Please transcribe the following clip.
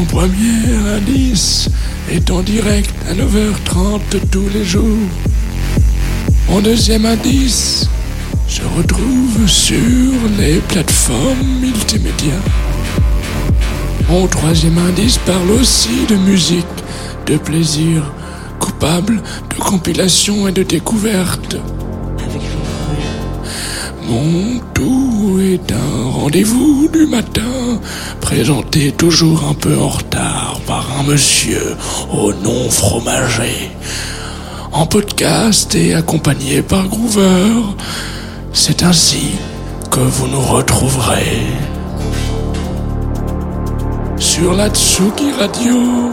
Mon premier indice est en direct à 9h30 tous les jours. Mon deuxième indice se retrouve sur les plateformes multimédia. Mon troisième indice parle aussi de musique, de plaisir coupable, de compilation et de découverte. Mon tout est un rendez-vous du matin, présenté toujours un peu en retard par un monsieur au nom fromager. En podcast et accompagné par Groover, c'est ainsi que vous nous retrouverez sur la Tsuki Radio.